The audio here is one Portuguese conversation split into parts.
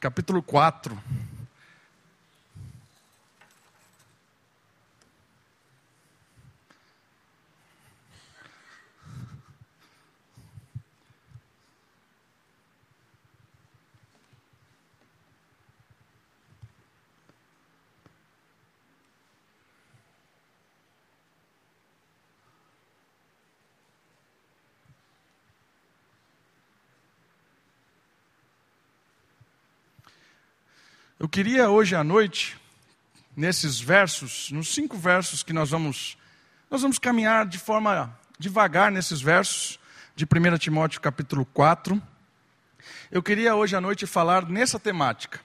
capítulo 4. Queria hoje à noite, nesses versos, nos cinco versos que nós vamos, nós vamos caminhar de forma devagar nesses versos, de 1 Timóteo capítulo 4. Eu queria hoje à noite falar nessa temática,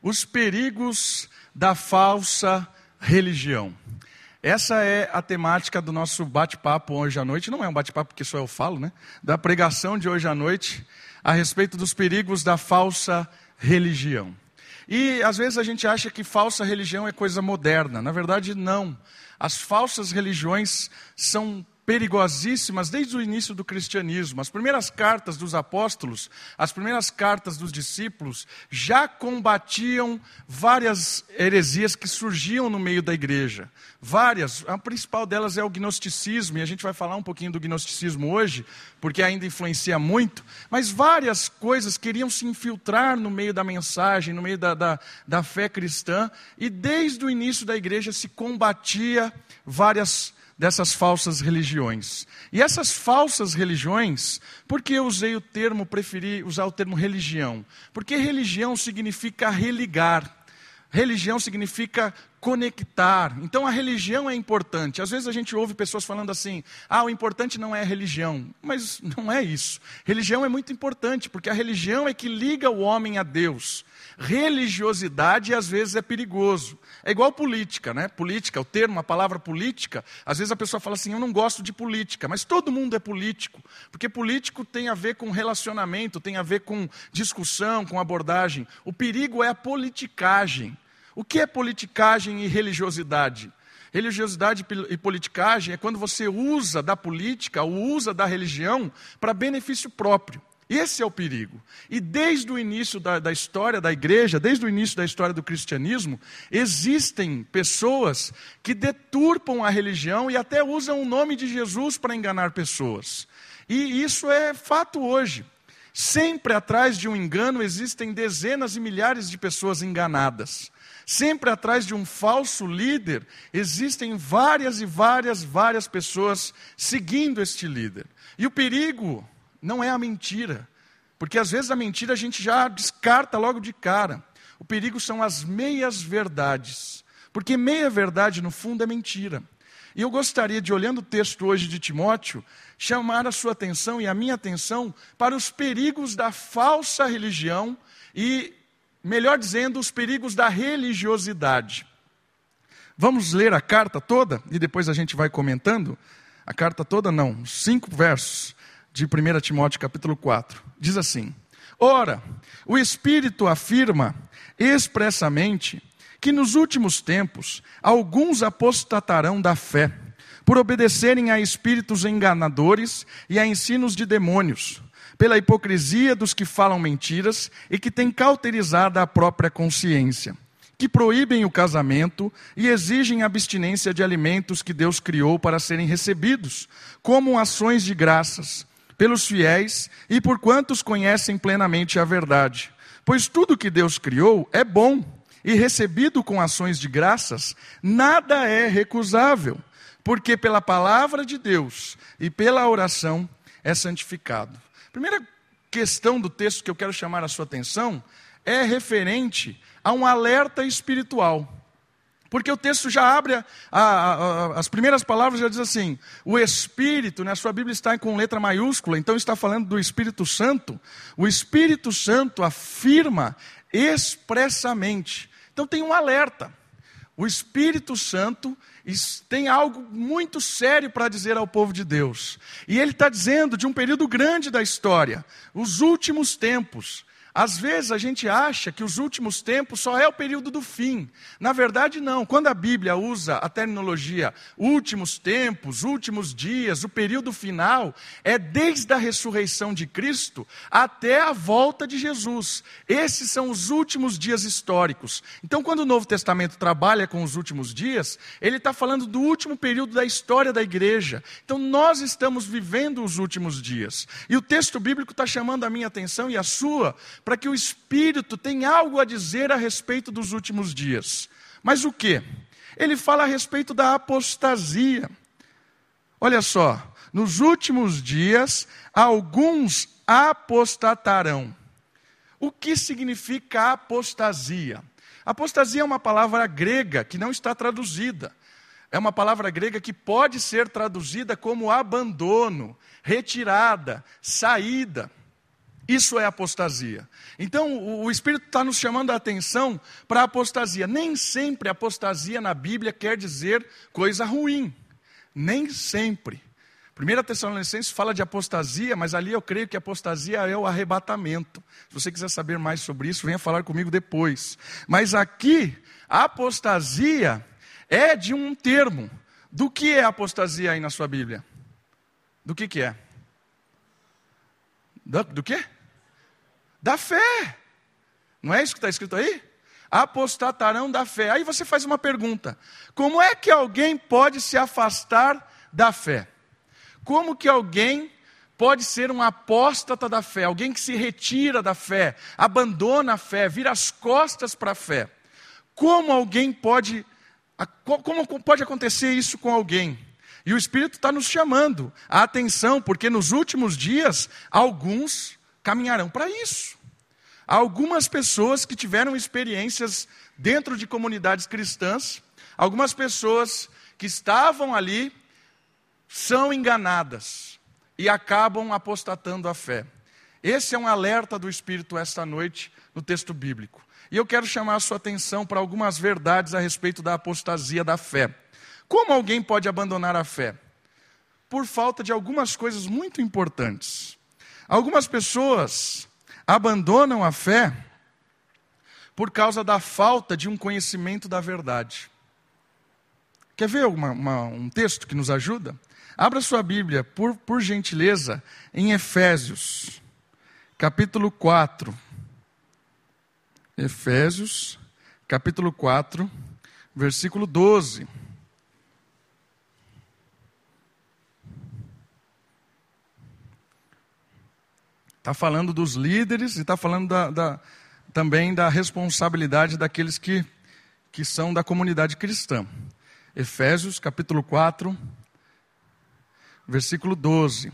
os perigos da falsa religião. Essa é a temática do nosso bate-papo hoje à noite. Não é um bate-papo porque só eu falo, né? Da pregação de hoje à noite a respeito dos perigos da falsa religião. E às vezes a gente acha que falsa religião é coisa moderna. Na verdade, não. As falsas religiões são perigosíssimas desde o início do cristianismo. As primeiras cartas dos apóstolos, as primeiras cartas dos discípulos, já combatiam várias heresias que surgiam no meio da igreja. Várias, a principal delas é o gnosticismo, e a gente vai falar um pouquinho do gnosticismo hoje, porque ainda influencia muito, mas várias coisas queriam se infiltrar no meio da mensagem, no meio da, da, da fé cristã, e desde o início da igreja se combatia várias dessas falsas religiões. E essas falsas religiões, por que eu usei o termo, preferi usar o termo religião? Porque religião significa religar. Religião significa conectar. Então a religião é importante. Às vezes a gente ouve pessoas falando assim: ah, o importante não é a religião. Mas não é isso. Religião é muito importante, porque a religião é que liga o homem a Deus. Religiosidade às vezes é perigoso. É igual política, né? Política, o termo, a palavra política, às vezes a pessoa fala assim: eu não gosto de política, mas todo mundo é político, porque político tem a ver com relacionamento, tem a ver com discussão, com abordagem. O perigo é a politicagem. O que é politicagem e religiosidade? Religiosidade e politicagem é quando você usa da política ou usa da religião para benefício próprio. Esse é o perigo. E desde o início da, da, história da igreja, desde o início da história do cristianismo, existem pessoas que deturpam a religião e até usam o nome de Jesus para enganar pessoas. E isso é fato hoje. Sempre atrás de um engano existem dezenas e milhares de pessoas enganadas. Sempre atrás de um falso líder existem várias e várias, várias pessoas seguindo este líder. E o perigo não é a mentira, porque às vezes a mentira a gente já descarta logo de cara. O perigo são as meias verdades, porque meia verdade no fundo é mentira. E eu gostaria de, olhando o texto hoje de Timóteo, chamar a sua atenção e a minha atenção para os perigos da falsa religião e melhor dizendo, os perigos da religiosidade. Vamos ler a carta toda e depois a gente vai comentando? A carta toda não, cinco versos de 1 Timóteo capítulo 4. Diz assim: Ora, o Espírito afirma expressamente que nos últimos tempos alguns apostatarão da fé, por obedecerem a espíritos enganadores e a ensinos de demônios pela hipocrisia dos que falam mentiras e que têm cauterizado a própria consciência, que proíbem o casamento e exigem abstinência de alimentos que Deus criou para serem recebidos, como ações de graças, pelos fiéis e por quantos conhecem plenamente a verdade. Pois tudo que Deus criou é bom, e recebido com ações de graças, nada é recusável, porque pela palavra de Deus e pela oração é santificado. Primeira questão do texto que eu quero chamar a sua atenção é referente a um alerta espiritual. Porque o texto já abre, a, a, a, as primeiras palavras já diz assim: o Espírito, né, sua Bíblia está com letra maiúscula, então está falando do Espírito Santo. O Espírito Santo afirma expressamente. Então tem um alerta. O Espírito Santo tem algo muito sério para dizer ao povo de Deus. E ele está dizendo de um período grande da história, os últimos tempos. Às vezes a gente acha que os últimos tempos só é o período do fim. Na verdade, não. Quando a Bíblia usa a terminologia últimos tempos, últimos dias, o período final, é desde a ressurreição de Cristo até a volta de Jesus. Esses são os últimos dias históricos. Então, quando o Novo Testamento trabalha com os últimos dias, ele está falando do último período da história da igreja. Então, nós estamos vivendo os últimos dias. E o texto bíblico está chamando a minha atenção e a sua para que o Espírito tenha algo a dizer a respeito dos últimos dias. Mas o que? Ele fala a respeito da apostasia. Olha só, nos últimos dias, alguns apostatarão. O que significa apostasia? Apostasia é uma palavra grega que não está traduzida. É uma palavra grega que pode ser traduzida como abandono, retirada, saída. Isso é apostasia. Então, o Espírito está nos chamando a atenção para a apostasia. Nem sempre apostasia na Bíblia quer dizer coisa ruim. Nem sempre. 1 Tessalonicenses fala de apostasia, mas ali eu creio que apostasia é o arrebatamento. Se você quiser saber mais sobre isso, venha falar comigo depois. Mas aqui, apostasia é de um termo. Do que é apostasia aí na sua Bíblia? Do que, que é? Do, do quê? Da fé. Não é isso que está escrito aí? Apostatarão da fé. Aí você faz uma pergunta: como é que alguém pode se afastar da fé? Como que alguém pode ser um apóstata da fé, alguém que se retira da fé, abandona a fé, vira as costas para a fé? Como alguém pode, como pode acontecer isso com alguém? E o Espírito está nos chamando a atenção, porque nos últimos dias, alguns caminharão para isso. Algumas pessoas que tiveram experiências dentro de comunidades cristãs, algumas pessoas que estavam ali são enganadas e acabam apostatando a fé. Esse é um alerta do Espírito esta noite no texto bíblico. E eu quero chamar a sua atenção para algumas verdades a respeito da apostasia da fé. Como alguém pode abandonar a fé? Por falta de algumas coisas muito importantes. Algumas pessoas abandonam a fé por causa da falta de um conhecimento da verdade. Quer ver uma, uma, um texto que nos ajuda? Abra sua Bíblia, por, por gentileza, em Efésios, capítulo 4. Efésios, capítulo 4, versículo 12. Está falando dos líderes e está falando da, da, também da responsabilidade daqueles que, que são da comunidade cristã. Efésios capítulo 4, versículo 12.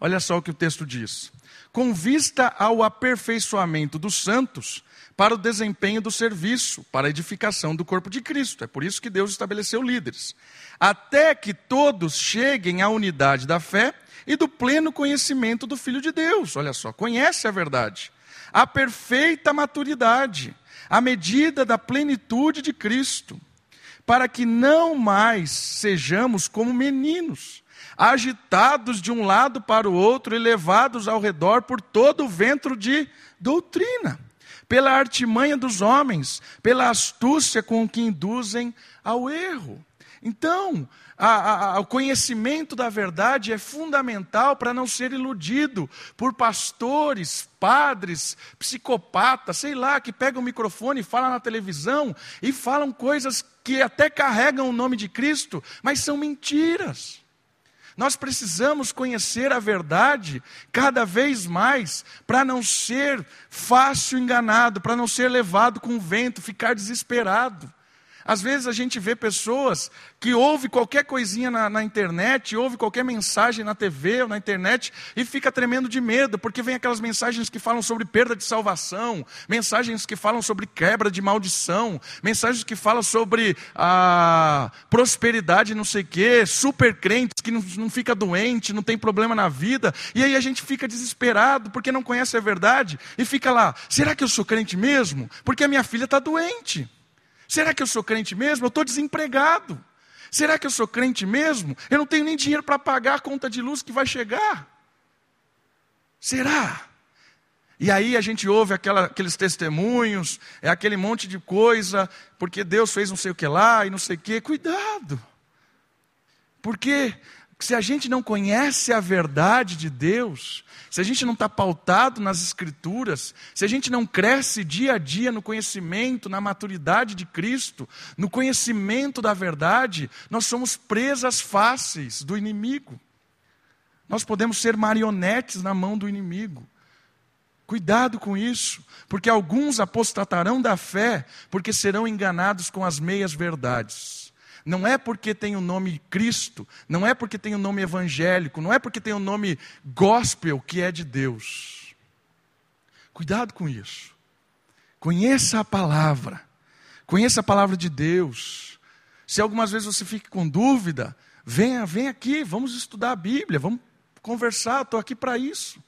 Olha só o que o texto diz. Com vista ao aperfeiçoamento dos santos para o desempenho do serviço, para a edificação do corpo de Cristo. É por isso que Deus estabeleceu líderes. Até que todos cheguem à unidade da fé e do pleno conhecimento do Filho de Deus. Olha só, conhece a verdade. A perfeita maturidade, a medida da plenitude de Cristo, para que não mais sejamos como meninos, agitados de um lado para o outro e levados ao redor por todo o ventre de doutrina, pela artimanha dos homens, pela astúcia com que induzem ao erro. Então, a, a, o conhecimento da verdade é fundamental para não ser iludido por pastores, padres, psicopatas, sei lá, que pegam o microfone e falam na televisão e falam coisas que até carregam o nome de Cristo, mas são mentiras. Nós precisamos conhecer a verdade cada vez mais para não ser fácil enganado, para não ser levado com o vento, ficar desesperado. Às vezes a gente vê pessoas que ouvem qualquer coisinha na, na, internet, ouve qualquer mensagem na TV ou na internet e fica tremendo de medo, porque vem aquelas mensagens que falam sobre perda de salvação, mensagens que falam sobre quebra de maldição, mensagens que falam sobre a prosperidade não sei o quê, super crentes que não, não fica doente, não tem problema na vida, e aí a gente fica desesperado porque não conhece a verdade e fica lá, será que eu sou crente mesmo? Porque a minha filha está doente. Será que eu sou crente mesmo? Eu estou desempregado. Será que eu sou crente mesmo? Eu não tenho nem dinheiro para pagar a conta de luz que vai chegar. Será? E aí a gente ouve aquela, aqueles testemunhos, é aquele monte de coisa, porque Deus fez não sei o que lá e não sei o que. Cuidado. Porque se a gente não conhece a verdade de Deus, se a gente não está pautado nas Escrituras, se a gente não cresce dia a dia no conhecimento, na maturidade de Cristo, no conhecimento da verdade, nós somos presas fáceis do inimigo. Nós podemos ser marionetes na mão do inimigo. Cuidado com isso, porque alguns apostatarão da fé, porque serão enganados com as meias verdades. Não é porque tem o nome Cristo, não é porque tem o nome evangélico, não é porque tem o nome gospel que é de Deus. Cuidado com isso. Conheça a palavra, conheça a palavra de Deus. Se algumas vezes você fica com dúvida, venha, venha aqui, vamos estudar a Bíblia, vamos conversar, estou aqui para isso.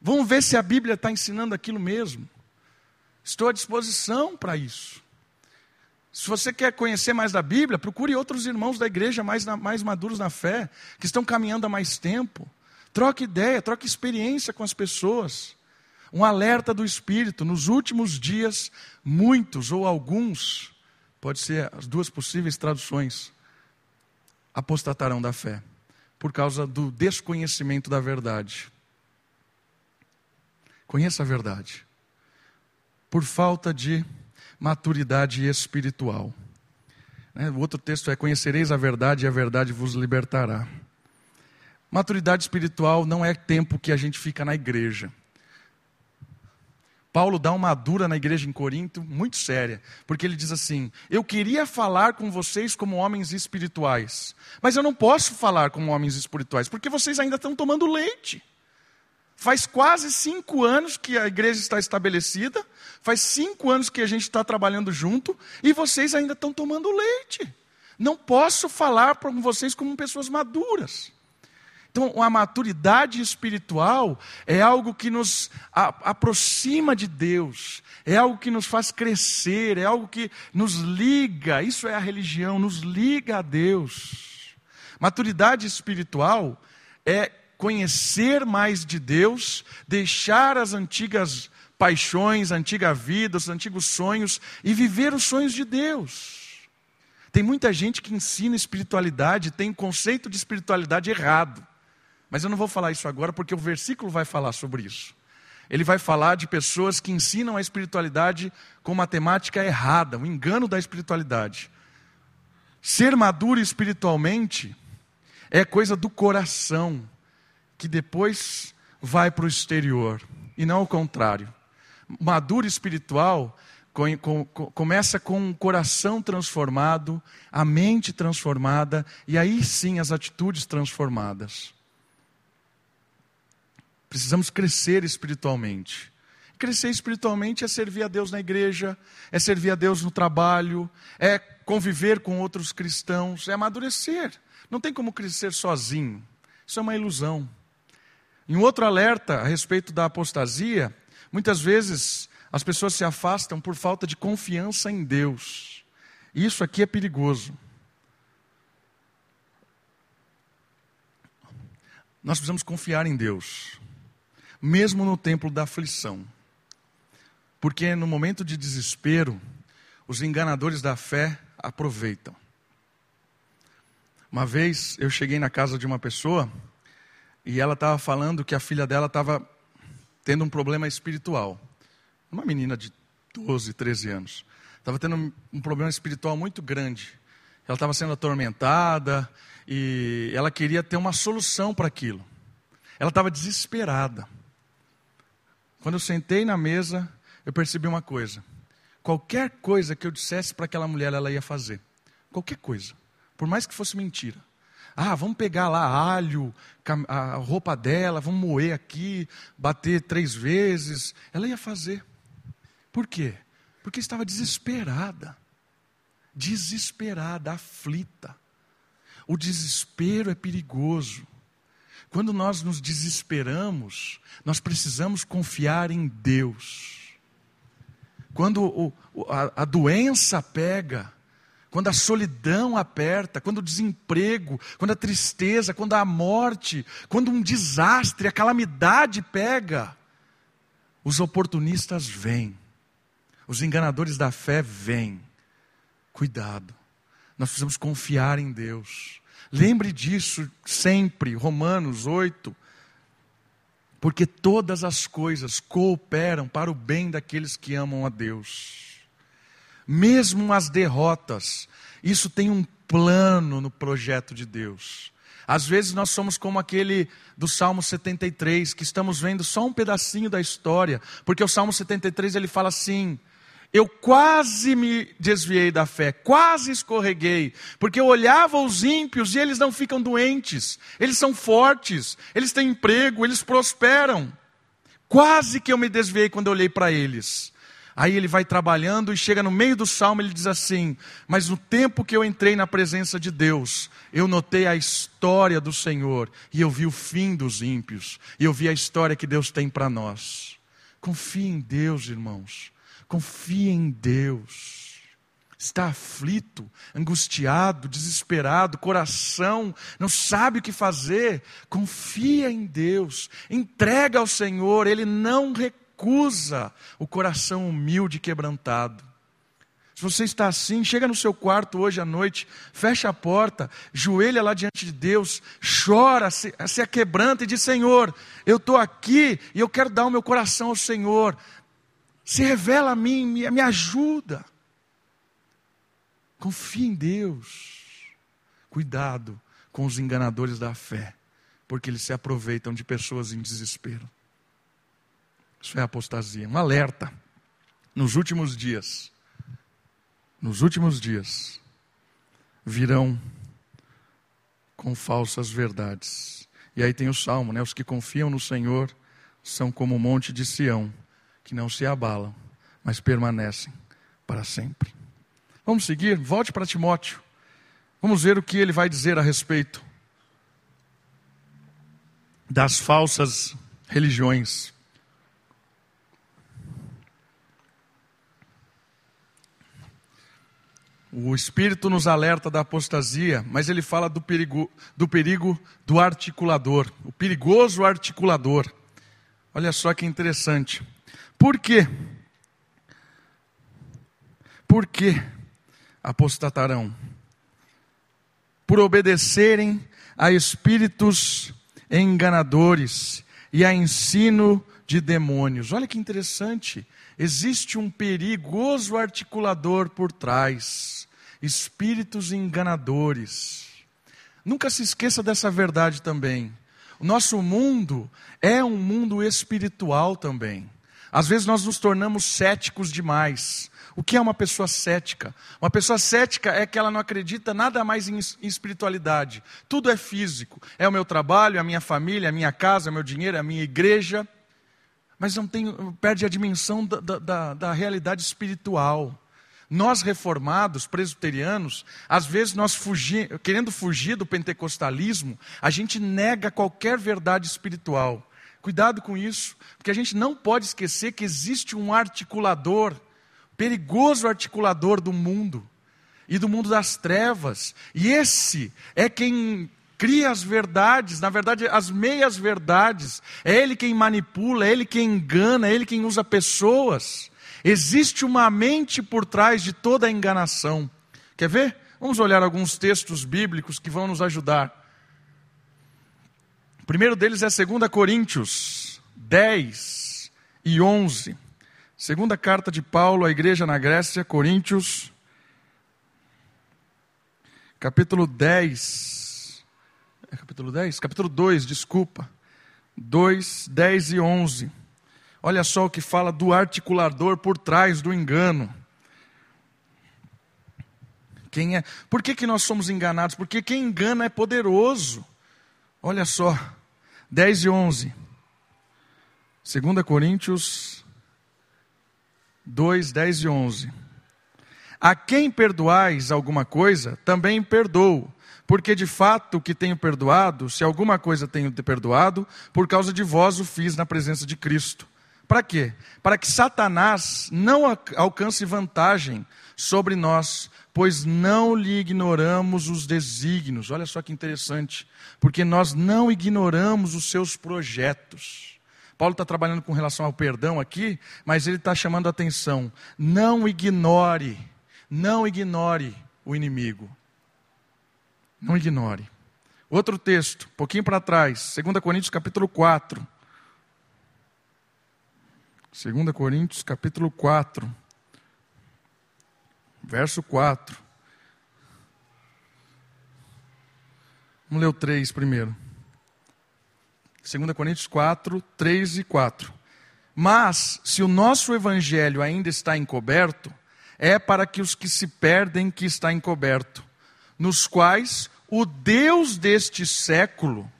Vamos ver se a Bíblia está ensinando aquilo mesmo. Estou à disposição para isso. Se você quer conhecer mais da Bíblia, procure outros irmãos da igreja mais, mais maduros na fé, que estão caminhando há mais tempo. Troque ideia, troque experiência com as pessoas. Um alerta do Espírito: nos últimos dias, muitos ou alguns, pode ser as duas possíveis traduções, apostatarão da fé, por causa do desconhecimento da verdade. Conheça a verdade. Por falta de maturidade espiritual. Né, o outro texto é: Conhecereis a verdade e a verdade vos libertará. Maturidade espiritual não é tempo que a gente fica na igreja. Paulo dá uma dura na igreja em Corinto muito séria, porque ele diz assim: Eu queria falar com vocês como homens espirituais, mas eu não posso falar como homens espirituais, porque vocês ainda estão tomando leite. Faz quase cinco anos que a igreja está estabelecida, faz cinco anos que a gente está trabalhando junto e vocês ainda estão tomando leite. Não posso falar para vocês como pessoas maduras. Então, a maturidade espiritual é algo que nos aproxima de Deus, é algo que nos faz crescer, é algo que nos liga, isso é a religião, nos liga a Deus. Maturidade espiritual é conhecer mais de Deus, deixar as antigas paixões, a antiga vida, os antigos sonhos e viver os sonhos de Deus. Tem muita gente que ensina espiritualidade, tem conceito de espiritualidade errado. Mas eu não vou falar isso agora porque o versículo vai falar sobre isso. Ele vai falar de pessoas que ensinam a espiritualidade com matemática errada, o um engano da espiritualidade. Ser maduro espiritualmente é coisa do coração, que depois vai para o exterior, e não o contrário. Maduro espiritual com, com, começa com um coração transformado, a mente transformada, e aí sim as atitudes transformadas. Precisamos crescer espiritualmente. Crescer espiritualmente é servir a Deus na igreja, é servir a Deus no trabalho, é conviver com outros cristãos, é amadurecer. Não tem como crescer sozinho. Isso é uma ilusão. Em outro alerta a respeito da apostasia, muitas vezes as pessoas se afastam por falta de confiança em Deus. Isso aqui é perigoso. Nós precisamos confiar em Deus, mesmo no tempo da aflição. Porque no momento de desespero, os enganadores da fé aproveitam. Uma vez eu cheguei na casa de uma pessoa e ela estava falando que a filha dela estava tendo um problema espiritual. Uma menina de 12, 13 anos. Estava tendo um problema espiritual muito grande. Ela estava sendo atormentada e ela queria ter uma solução para aquilo. Ela estava desesperada. Quando eu sentei na mesa, eu percebi uma coisa. Qualquer coisa que eu dissesse para aquela mulher, ela ia fazer. Qualquer coisa. Por mais que fosse mentira. Ah, vamos pegar lá alho, a roupa dela, vamos moer aqui, bater três vezes. Ela ia fazer. Por quê? Porque estava desesperada. Desesperada, aflita. O desespero é perigoso. Quando nós nos desesperamos, nós precisamos confiar em Deus. Quando o, a, a doença pega, quando a solidão aperta, quando o desemprego, quando a tristeza, quando a morte, quando um desastre, a calamidade pega, Os oportunistas vêm, os enganadores da fé vêm. Cuidado, nós precisamos confiar em Deus. Lembre disso sempre, Romanos 8. Porque todas as coisas cooperam para o bem daqueles que amam a Deus. Mesmo as derrotas, isso tem um plano no projeto de Deus. Às vezes nós somos como aquele do Salmo 73, que estamos vendo só um pedacinho da história, porque o Salmo 73 ele fala assim: eu quase me desviei da fé, quase escorreguei, porque eu olhava os ímpios e eles não ficam doentes, eles são fortes, eles têm emprego, eles prosperam. Quase que eu me desviei quando eu olhei para eles. Aí ele vai trabalhando e chega no meio do salmo, ele diz assim: Mas no tempo que eu entrei na presença de Deus, eu notei a história do Senhor, e eu vi o fim dos ímpios, e eu vi a história que Deus tem para nós. Confie em Deus, irmãos. Confie em Deus. Está aflito, angustiado, desesperado, coração, não sabe o que fazer. Confia em Deus, entrega ao Senhor, Ele não recusa o coração humilde e quebrantado. Se você está assim, chega no seu quarto hoje à noite, fecha a porta, joelha lá diante de Deus, chora, se, se aquebranta e diz: Senhor, eu estou aqui e eu quero dar o meu coração ao Senhor se revela a mim, me, me ajuda. Confie em Deus. Cuidado com os enganadores da fé, porque eles se aproveitam de pessoas em desespero. Isso é apostasia. Um alerta. Nos últimos dias, nos últimos dias, virão com falsas verdades. E aí tem o salmo, né? Os que confiam no Senhor são como o monte de Sião que não se abalam, mas permanecem para sempre. Vamos seguir? Volte para Timóteo. Vamos ver o que ele vai dizer a respeito das falsas religiões. O Espírito nos alerta da apostasia, mas ele fala do perigo, do perigo do articulador, o perigoso articulador. Olha só que interessante. Por quê? Por que apostatarão? Por obedecerem a espíritos enganadores e a ensino de demônios. Olha que interessante. Existe um perigoso articulador por trás. Espíritos enganadores. Nunca se esqueça dessa verdade também. O nosso mundo é um mundo espiritual também. Às vezes nós nos tornamos céticos demais. O que é uma pessoa cética? Uma pessoa cética é que ela não acredita nada mais em espiritualidade. Tudo é físico. É o meu trabalho, é a minha família, é a minha casa, é o meu dinheiro, a minha igreja. Mas não tem, perde a dimensão da, da, da realidade espiritual. Nós reformados, presbiterianos, às vezes nós querendo fugir do pentecostalismo, a gente nega qualquer verdade espiritual. Cuidado com isso, porque a gente não pode esquecer que existe um articulador, perigoso articulador do mundo e do mundo das trevas. E esse é quem cria as verdades, na verdade, as meias verdades. É ele quem manipula, é ele quem engana, é ele quem usa pessoas. Existe uma mente por trás de toda a enganação. Quer ver? Vamos olhar alguns textos bíblicos que vão nos ajudar. O primeiro deles é 2 Coríntios 10 e 11. Segunda carta de Paulo à igreja na Grécia, Coríntios, capítulo 10. É capítulo 10? Capítulo 2, desculpa. 2, 10 e 11. Olha só o que fala do articulador por trás do engano. Quem é? Por que, que nós somos enganados? Porque quem engana é poderoso. Olha só, 10 e 11. 2 Coríntios 2, 10 e 11. A quem perdoais alguma coisa, também perdoo, porque de fato o que tenho perdoado, se alguma coisa tenho perdoado, por causa de vós o fiz na presença de Cristo. Para quê? Para que Satanás não alcance vantagem sobre nós, pois não lhe ignoramos os desígnios. Olha só que interessante, porque nós não ignoramos os seus projetos. Paulo está trabalhando com relação ao perdão aqui, mas ele está chamando a atenção. Não ignore, não ignore o inimigo. Não ignore. Outro texto, um pouquinho para trás, 2 Coríntios capítulo 4. 2 Coríntios capítulo 4, verso 4. Vamos ler o 3 primeiro. 2 Coríntios 4, 3 e 4. Mas, se o nosso evangelho ainda está encoberto, é para que os que se perdem que está encoberto, nos quais o Deus deste século,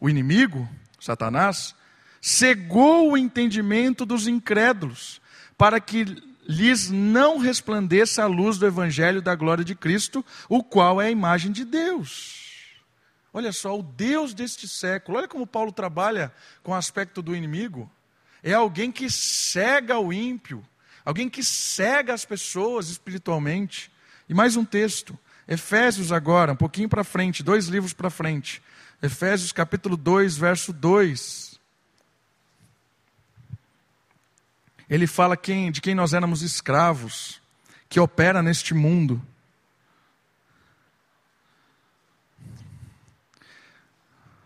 o inimigo, Satanás, cegou o entendimento dos incrédulos, para que lhes não resplandeça a luz do evangelho da glória de Cristo, o qual é a imagem de Deus. Olha só, o Deus deste século, olha como Paulo trabalha com o aspecto do inimigo. É alguém que cega o ímpio, alguém que cega as pessoas espiritualmente. E mais um texto, Efésios agora, um pouquinho para frente, dois livros para frente. Efésios capítulo 2, verso 2. Ele fala quem, de quem nós éramos escravos, que opera neste mundo.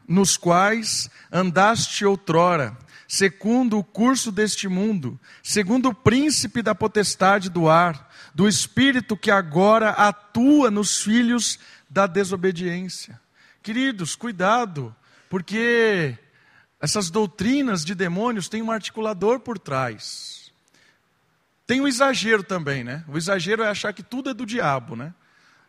nos quais andaste outrora, segundo o curso deste mundo, segundo o príncipe da potestade do ar, do espírito que agora atua nos filhos da desobediência. Queridos, cuidado, porque essas doutrinas de demônios têm um articulador por trás. Tem o um exagero também, né? O exagero é achar que tudo é do diabo, né?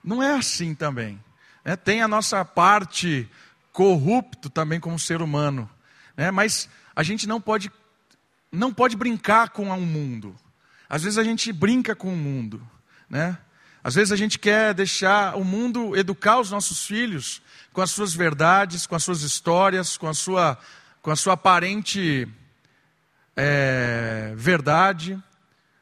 Não é assim também. Né? Tem a nossa parte corrupto também como ser humano. Né? Mas a gente não pode, não pode brincar com o mundo. Às vezes a gente brinca com o mundo. Né? Às vezes a gente quer deixar o mundo educar os nossos filhos com as suas verdades, com as suas histórias, com a sua, com a sua aparente é, verdade.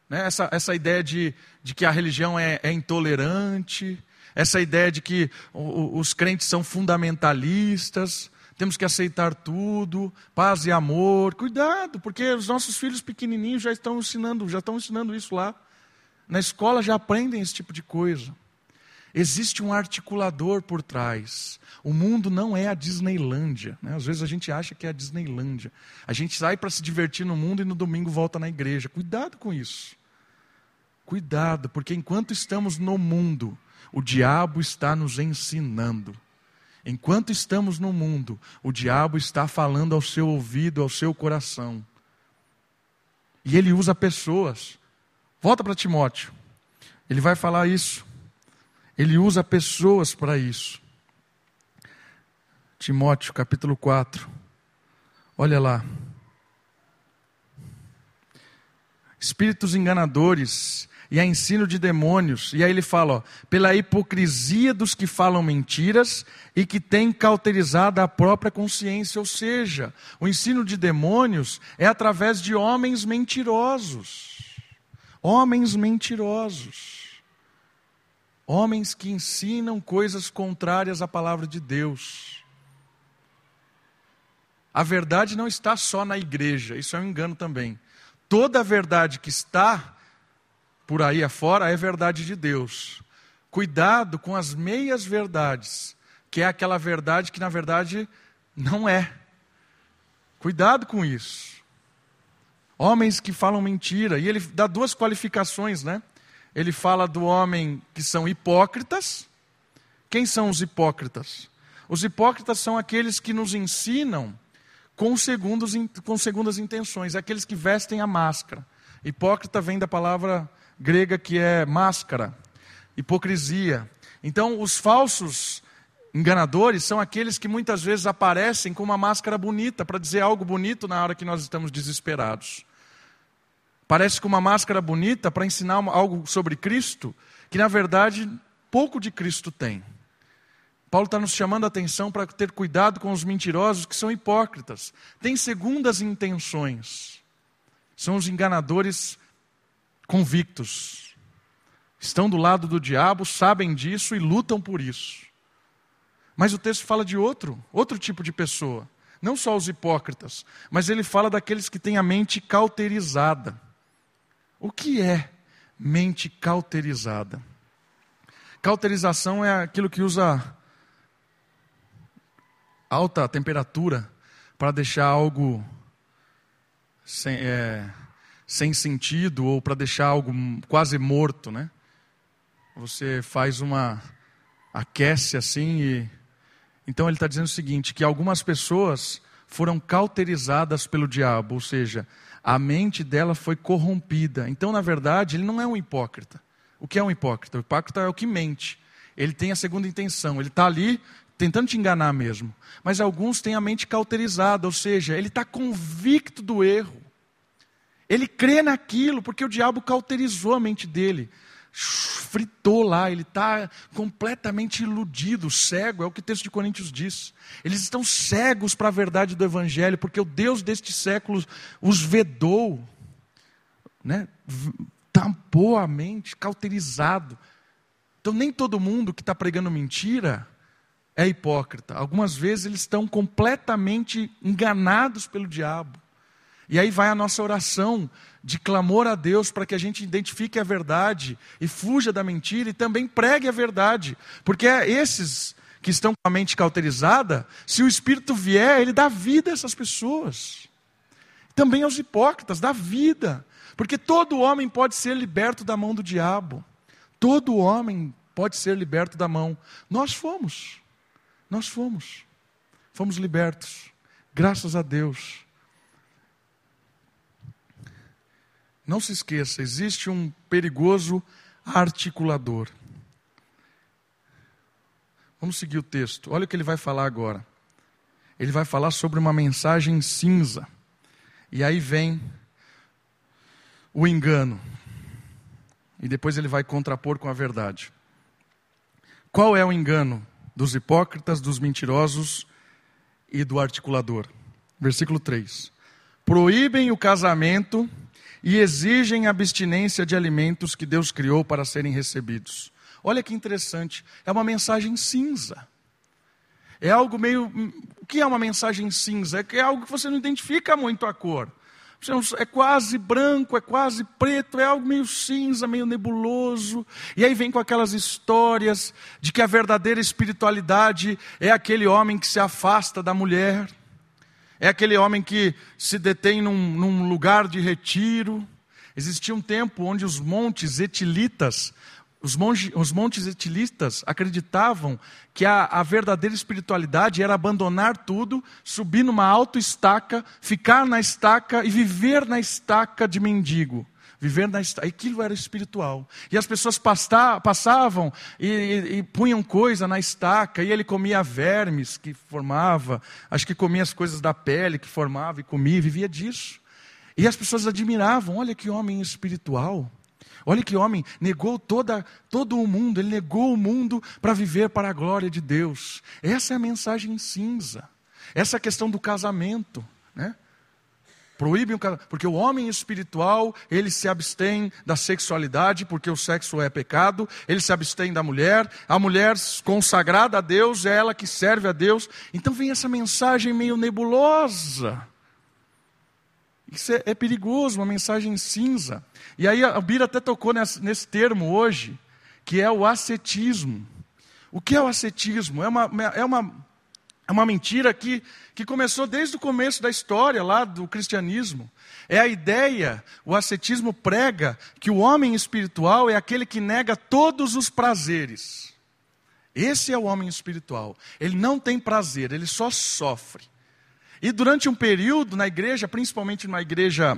Né? Essa, essa ideia de, de que a religião é, é intolerante, essa ideia de que os crentes são fundamentalistas, temos que aceitar tudo, paz e amor. Cuidado, porque os nossos filhos pequenininhos já estão ensinando, já estão ensinando isso lá. Na escola já aprendem esse tipo de coisa. Existe um articulador por trás. O mundo não é a Disneylândia. Né? Às vezes a gente acha que é a Disneylândia. A gente sai para se divertir no mundo e no domingo volta na igreja. Cuidado com isso. Cuidado, porque enquanto estamos no mundo, o diabo está nos ensinando. Enquanto estamos no mundo, o diabo está falando ao seu ouvido, ao seu coração. E ele usa pessoas. Volta para Timóteo. Ele vai falar isso. Ele usa pessoas para isso. Timóteo, capítulo 4. Olha lá. Espíritos enganadores e a ensino de demônios. E aí ele fala, ó, pela hipocrisia dos que falam mentiras e que têm cauterizado a própria consciência. Ou seja, o ensino de demônios é através de homens mentirosos. Homens mentirosos. Homens que ensinam coisas contrárias à palavra de Deus. A verdade não está só na igreja, isso é um engano também. Toda a verdade que está por aí afora é verdade de Deus. Cuidado com as meias verdades, que é aquela verdade que na verdade não é. Cuidado com isso. Homens que falam mentira, e ele dá duas qualificações, né? Ele fala do homem que são hipócritas. Quem são os hipócritas? Os hipócritas são aqueles que nos ensinam com, segundos, com segundas intenções, aqueles que vestem a máscara. Hipócrita vem da palavra grega que é máscara, hipocrisia. Então, os falsos enganadores são aqueles que muitas vezes aparecem com uma máscara bonita para dizer algo bonito na hora que nós estamos desesperados. Parece com uma máscara bonita para ensinar algo sobre Cristo, que na verdade pouco de Cristo tem. Paulo está nos chamando a atenção para ter cuidado com os mentirosos que são hipócritas, têm segundas intenções, são os enganadores convictos, estão do lado do diabo, sabem disso e lutam por isso. Mas o texto fala de outro, outro tipo de pessoa. não só os hipócritas, mas ele fala daqueles que têm a mente cauterizada. O que é mente cauterizada? Cauterização é aquilo que usa alta temperatura para deixar algo sem, é, sem sentido ou para deixar algo quase morto, né? Você faz uma aquece assim e então ele está dizendo o seguinte que algumas pessoas foram cauterizadas pelo diabo, ou seja, a mente dela foi corrompida. Então, na verdade, ele não é um hipócrita. O que é um hipócrita? O hipócrita é o que mente. Ele tem a segunda intenção. Ele está ali tentando te enganar mesmo. Mas alguns têm a mente cauterizada, ou seja, ele está convicto do erro. Ele crê naquilo porque o diabo cauterizou a mente dele, fritou lá, ele está completamente iludido, cego, é o que o texto de Coríntios diz. Eles estão cegos para a verdade do Evangelho, porque o Deus deste século os vedou, né? tampou a mente, cauterizado. Então, nem todo mundo que está pregando mentira é hipócrita. Algumas vezes eles estão completamente enganados pelo diabo. E aí vai a nossa oração de clamor a Deus para que a gente identifique a verdade e fuja da mentira e também pregue a verdade. Porque é esses que estão com a mente cauterizada, se o Espírito vier, ele dá vida a essas pessoas. Também aos hipócritas, dá vida. Porque todo homem pode ser liberto da mão do diabo. Todo homem pode ser liberto da mão. Nós fomos. Nós fomos. Fomos libertos. Graças a Deus. Não se esqueça, existe um perigoso articulador. Vamos seguir o texto. Olha o que ele vai falar agora. Ele vai falar sobre uma mensagem cinza. E aí vem o engano. E depois ele vai contrapor com a verdade. Qual é o engano dos hipócritas, dos mentirosos e do articulador? Versículo 3. Proíbem o casamento e exigem abstinência de alimentos que Deus criou para serem recebidos. Olha que interessante, é uma mensagem cinza. É algo meio. O que é uma mensagem cinza? É, é algo que você não identifica muito a cor. É quase branco, é quase preto, é algo meio cinza, meio nebuloso. E aí vem com aquelas histórias de que a verdadeira espiritualidade é aquele homem que se afasta da mulher é aquele homem que se detém num, num lugar de retiro. Existia um tempo onde os montes etilitas, os, monge, os montes etilitas acreditavam que a, a, verdadeira espiritualidade era abandonar tudo, subir numa alta estaca, ficar na estaca e viver na estaca de mendigo viver na aquilo era espiritual. E as pessoas passavam e, e, e, punham coisa na estaca, e ele comia vermes que formava, acho que comia as coisas da pele que formava e comia, e vivia disso. E as pessoas admiravam, olha que homem espiritual. Olha que homem negou toda, todo o mundo, ele negou o mundo para viver para a glória de Deus. Essa é a mensagem cinza. Essa é a questão do casamento. Né? Proíbem o casamento, porque o homem espiritual, ele se abstém da sexualidade, porque o sexo é pecado, ele se abstém da mulher, a mulher consagrada a Deus é ela que serve a Deus. Então vem essa mensagem meio nebulosa. Isso é, é perigoso, uma mensagem cinza. E aí a Bira até tocou nesse, nesse termo hoje, que é o ascetismo. O que é o ascetismo? É uma, é uma é uma mentira que, que começou desde o começo da história lá do cristianismo. É a ideia, o ascetismo prega que o homem espiritual é aquele que nega todos os prazeres. Esse é o homem espiritual. Ele não tem prazer, ele só sofre. E durante um período na igreja, principalmente numa igreja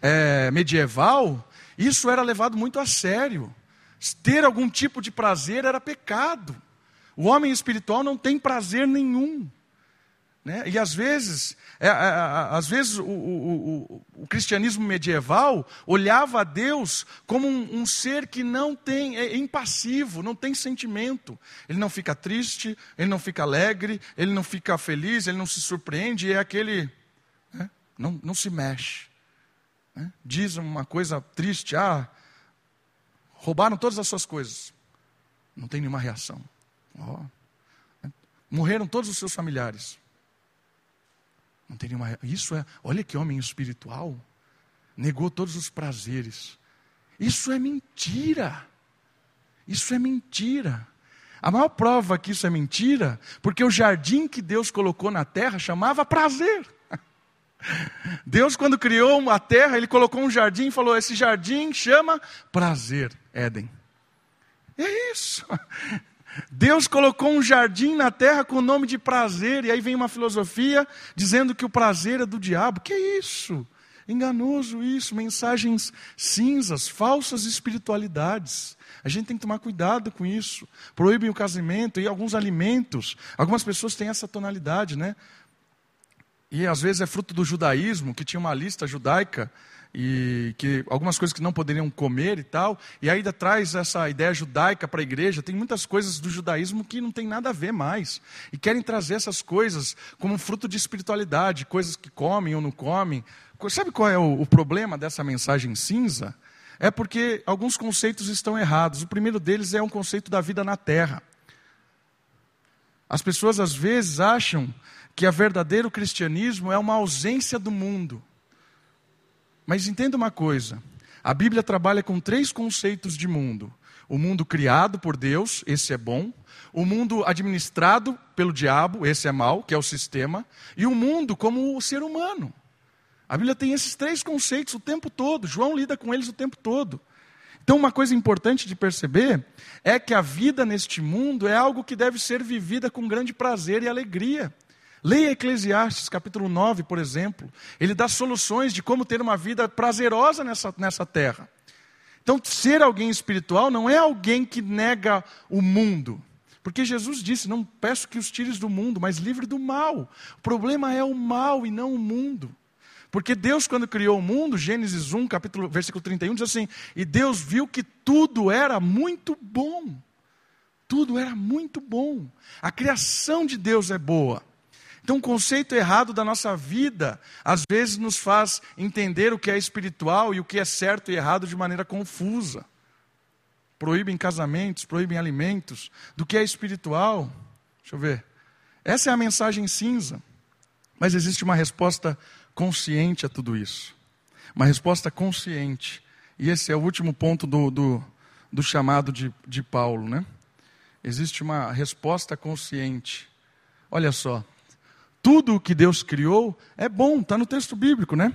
é, medieval, isso era levado muito a sério. Ter algum tipo de prazer era pecado. O homem espiritual não tem prazer nenhum. Né? E às vezes, é, é, é às vezes o, o, o, o, cristianismo medieval olhava a Deus como um, um, ser que não tem, é impassivo, não tem sentimento. Ele não fica triste, ele não fica alegre, ele não fica feliz, ele não se surpreende, é aquele. Né? Não, não se mexe. Né? Diz uma coisa triste, ah, roubaram todas as suas coisas. Não tem nenhuma reação. Oh. Morreram todos os seus familiares. Não tem nenhuma. Isso é. Olha que homem espiritual. Negou todos os prazeres. Isso é mentira. Isso é mentira. A maior prova que isso é mentira, porque o jardim que Deus colocou na terra chamava prazer. Deus, quando criou a terra, ele colocou um jardim e falou: Esse jardim chama prazer, Éden. É isso. Deus colocou um jardim na terra com o nome de prazer, e aí vem uma filosofia dizendo que o prazer é do diabo. Que isso? Enganoso isso, mensagens cinzas, falsas espiritualidades. A gente tem que tomar cuidado com isso. Proíbem o casamento e alguns alimentos. Algumas pessoas têm essa tonalidade, né? E às vezes é fruto do judaísmo, que tinha uma lista judaica e que algumas coisas que não poderiam comer e tal, e ainda traz essa ideia judaica para a igreja. Tem muitas coisas do judaísmo que não tem nada a ver mais e querem trazer essas coisas como fruto de espiritualidade, coisas que comem ou não comem. Sabe qual é o, o problema dessa mensagem cinza? É porque alguns conceitos estão errados. O primeiro deles é um conceito da vida na terra. As pessoas às vezes acham que o verdadeiro cristianismo é uma ausência do mundo. Mas entenda uma coisa: a Bíblia trabalha com três conceitos de mundo: o mundo criado por Deus, esse é bom, o mundo administrado pelo diabo, esse é mau, que é o sistema, e o mundo como o ser humano. A Bíblia tem esses três conceitos o tempo todo, João lida com eles o tempo todo. Então, uma coisa importante de perceber é que a vida neste mundo é algo que deve ser vivida com grande prazer e alegria. Leia Eclesiastes capítulo 9, por exemplo. Ele dá soluções de como ter uma vida prazerosa nessa, nessa terra. Então, ser alguém espiritual não é alguém que nega o mundo. Porque Jesus disse: Não peço que os tires do mundo, mas livre do mal. O problema é o mal e não o mundo. Porque Deus, quando criou o mundo, Gênesis 1, capítulo, versículo 31, diz assim: E Deus viu que tudo era muito bom. Tudo era muito bom. A criação de Deus é boa. Então, conceito errado da nossa vida, às vezes, nos faz entender o que é espiritual e o que é certo e errado de maneira confusa. Proíbem casamentos, proíbem alimentos. Do que é espiritual? Deixa eu ver. Essa é a mensagem cinza. Mas existe uma resposta consciente a tudo isso. Uma resposta consciente. E esse é o último ponto do, do, do chamado de, de Paulo, né? Existe uma resposta consciente. Olha só, tudo o que Deus criou é bom, está no texto bíblico, né?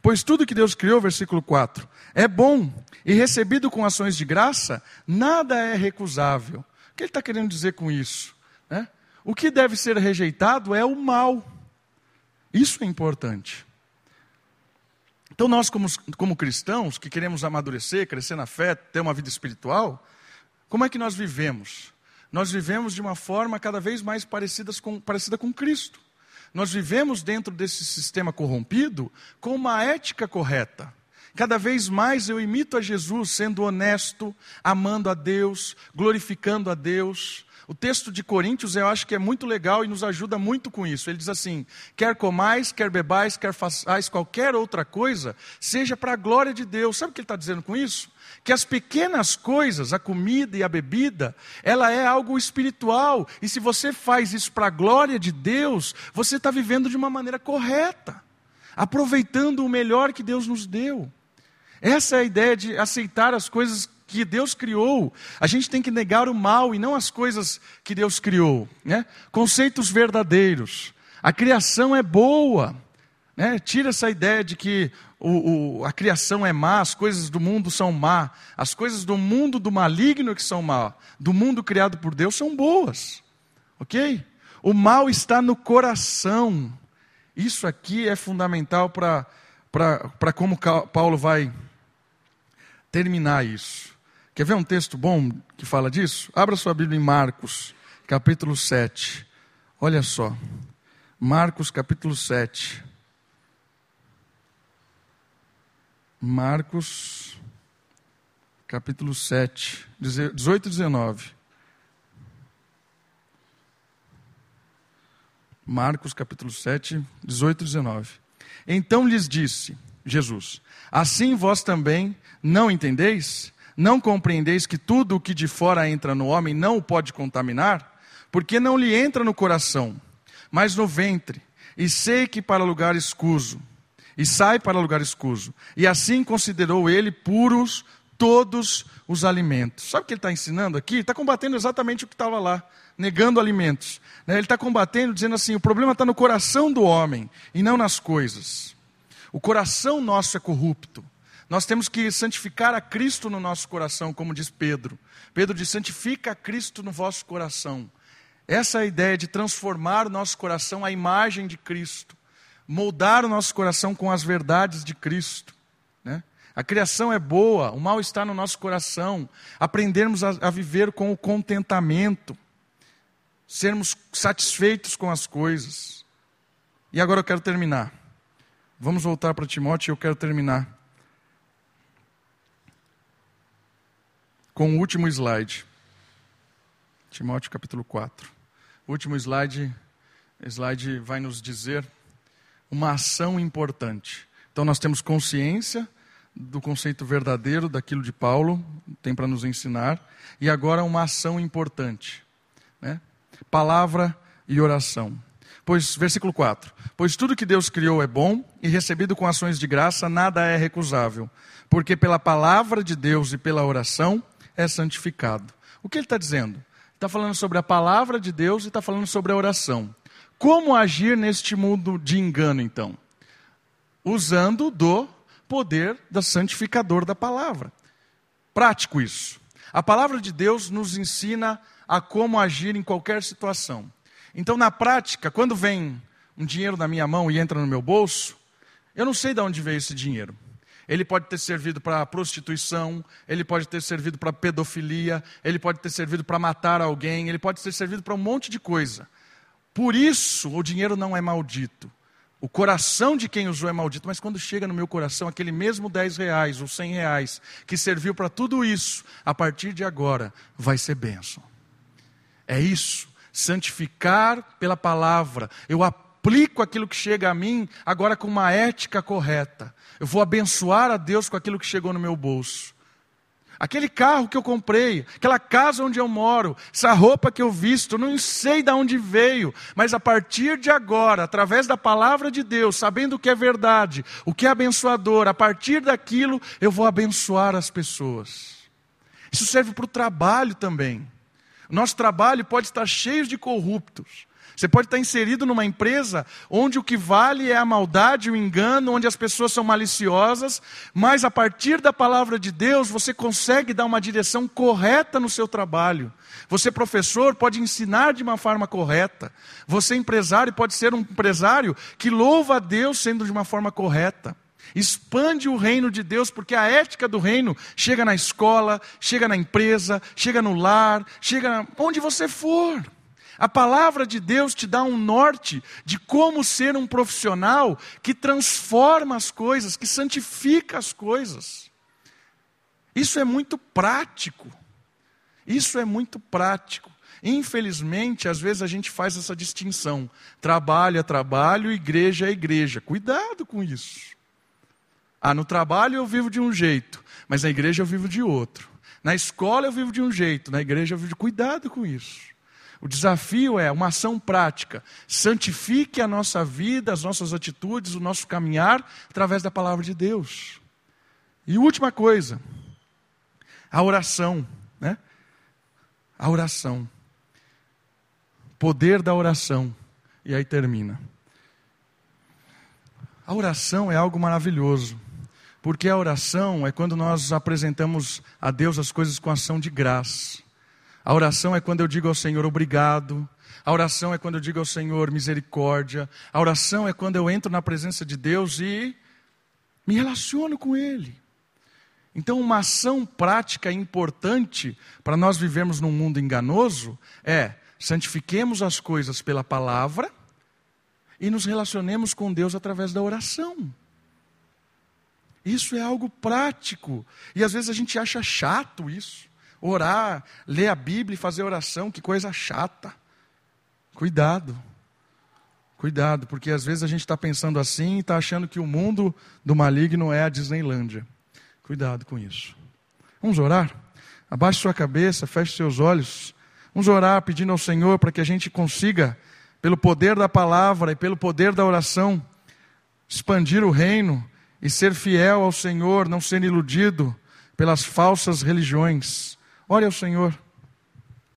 Pois tudo que Deus criou, versículo 4, é bom e recebido com ações de graça, nada é recusável. O que ele está querendo dizer com isso? Né? O que deve ser rejeitado é o mal. Isso é importante. Então, nós, como, como cristãos, que queremos amadurecer, crescer na fé, ter uma vida espiritual, como é que nós vivemos? Nós vivemos de uma forma cada vez mais parecida com, parecida com Cristo. Nós vivemos dentro desse sistema corrompido com uma ética correta. Cada vez mais eu imito a Jesus sendo honesto, amando a Deus, glorificando a Deus, o texto de Coríntios eu acho que é muito legal e nos ajuda muito com isso. Ele diz assim: quer comais, quer bebais, quer façais qualquer outra coisa, seja para a glória de Deus. Sabe o que ele está dizendo com isso? Que as pequenas coisas, a comida e a bebida, ela é algo espiritual. E se você faz isso para a glória de Deus, você está vivendo de uma maneira correta, aproveitando o melhor que Deus nos deu. Essa é a ideia de aceitar as coisas que Deus criou. A gente tem que negar o mal e não as coisas que Deus criou. Né? Conceitos verdadeiros. A criação é boa. Né? Tira essa ideia de que o, o, a criação é má, as coisas do mundo são má. As coisas do mundo do maligno que são má, do mundo criado por Deus são boas. Ok? O mal está no coração. Isso aqui é fundamental para como Paulo vai terminar isso. Quer ver um texto bom que fala disso? Abra sua Bíblia em Marcos, capítulo 7. Olha só. Marcos, capítulo 7. Marcos, capítulo 7, 18 e 19. Marcos, capítulo 7, 18 e 19. Então lhes disse Jesus: Assim vós também não entendeis? Não compreendeis que tudo o que de fora entra no homem não o pode contaminar? Porque não lhe entra no coração, mas no ventre, e sei que para lugar escuso, e sai para lugar escuso. E assim considerou ele puros todos os alimentos. Sabe o que ele está ensinando aqui? Ele está combatendo exatamente o que estava lá, negando alimentos. Né? Ele está combatendo, dizendo assim: o problema está no coração do homem e não nas coisas. O coração nosso é corrupto. Nós temos que santificar a Cristo no nosso coração, como diz Pedro. Pedro diz: santifica a Cristo no vosso coração. Essa é a ideia de transformar o nosso coração à imagem de Cristo, moldar o nosso coração com as verdades de Cristo. Né? A criação é boa, o mal está no nosso coração. Aprendermos a, a viver com o contentamento, sermos satisfeitos com as coisas. E agora eu quero terminar. Vamos voltar para Timóteo e eu quero terminar com o último slide. Timóteo capítulo 4. O último slide, slide vai nos dizer uma ação importante. Então nós temos consciência do conceito verdadeiro daquilo de Paulo, tem para nos ensinar, e agora uma ação importante. Né? Palavra e oração. Pois, versículo 4: Pois tudo que Deus criou é bom e recebido com ações de graça, nada é recusável, porque pela palavra de Deus e pela oração é santificado. O que ele está dizendo? Está falando sobre a palavra de Deus e está falando sobre a oração. Como agir neste mundo de engano, então? Usando do poder da santificador da palavra. Prático isso. A palavra de Deus nos ensina a como agir em qualquer situação. Então, na prática, quando vem um dinheiro na minha mão e entra no meu bolso, eu não sei de onde veio esse dinheiro ele pode ter servido para prostituição, ele pode ter servido para pedofilia, ele pode ter servido para matar alguém, ele pode ter servido para um monte de coisa. Por isso, o dinheiro não é maldito. O coração de quem usou é maldito, mas quando chega no meu coração aquele mesmo 10 reais ou 100 reais que serviu para tudo isso, a partir de agora vai ser bênção. É isso, santificar pela palavra. Eu aplico aquilo que chega a mim agora com uma ética correta. Eu vou abençoar a Deus com aquilo que chegou no meu bolso. Aquele carro que eu comprei, aquela casa onde eu moro, essa roupa que eu visto, não sei de onde veio, mas a partir de agora, através da palavra de Deus, sabendo o que é verdade, o que é abençoador, a partir daquilo eu vou abençoar as pessoas. Isso serve para o trabalho também. Nosso trabalho pode estar cheio de corruptos, você pode estar inserido numa empresa onde o que vale é a maldade, o engano, onde as pessoas são maliciosas, mas a partir da palavra de Deus você consegue dar uma direção correta no seu trabalho. Você, professor, pode ensinar de uma forma correta. Você, empresário, pode ser um empresário que louva a Deus sendo de uma forma correta. Expande o reino de Deus, porque a ética do reino chega na escola, chega na empresa, chega no lar, chega onde você for. A palavra de Deus te dá um norte de como ser um profissional que transforma as coisas, que santifica as coisas. Isso é muito prático. Isso é muito prático. Infelizmente, às vezes a gente faz essa distinção: trabalho é trabalho, igreja é igreja. Cuidado com isso. Ah, no trabalho eu vivo de um jeito, mas na igreja eu vivo de outro. Na escola eu vivo de um jeito, na igreja eu vivo de. Cuidado com isso. O desafio é uma ação prática. Santifique a nossa vida, as nossas atitudes, o nosso caminhar através da palavra de Deus. E última coisa, a oração, né? A oração. Poder da oração. E aí termina. A oração é algo maravilhoso. Porque a oração é quando nós apresentamos a Deus as coisas com ação de graça. A oração é quando eu digo ao Senhor obrigado. A oração é quando eu digo ao Senhor misericórdia. A oração é quando eu entro na presença de Deus e me relaciono com Ele. Então, uma ação prática importante para nós vivermos num mundo enganoso é santifiquemos as coisas pela palavra e nos relacionemos com Deus através da oração. Isso é algo prático. E às vezes a gente acha chato isso. Orar, ler a Bíblia e fazer oração, que coisa chata. Cuidado. Cuidado, porque às vezes a gente está pensando assim e está achando que o mundo do maligno é a Disneylândia. Cuidado com isso. Vamos orar? Abaixe sua cabeça, feche seus olhos. Vamos orar pedindo ao Senhor para que a gente consiga pelo poder da palavra e pelo poder da oração, expandir o reino e ser fiel ao Senhor, não ser iludido pelas falsas religiões. Ore ao Senhor.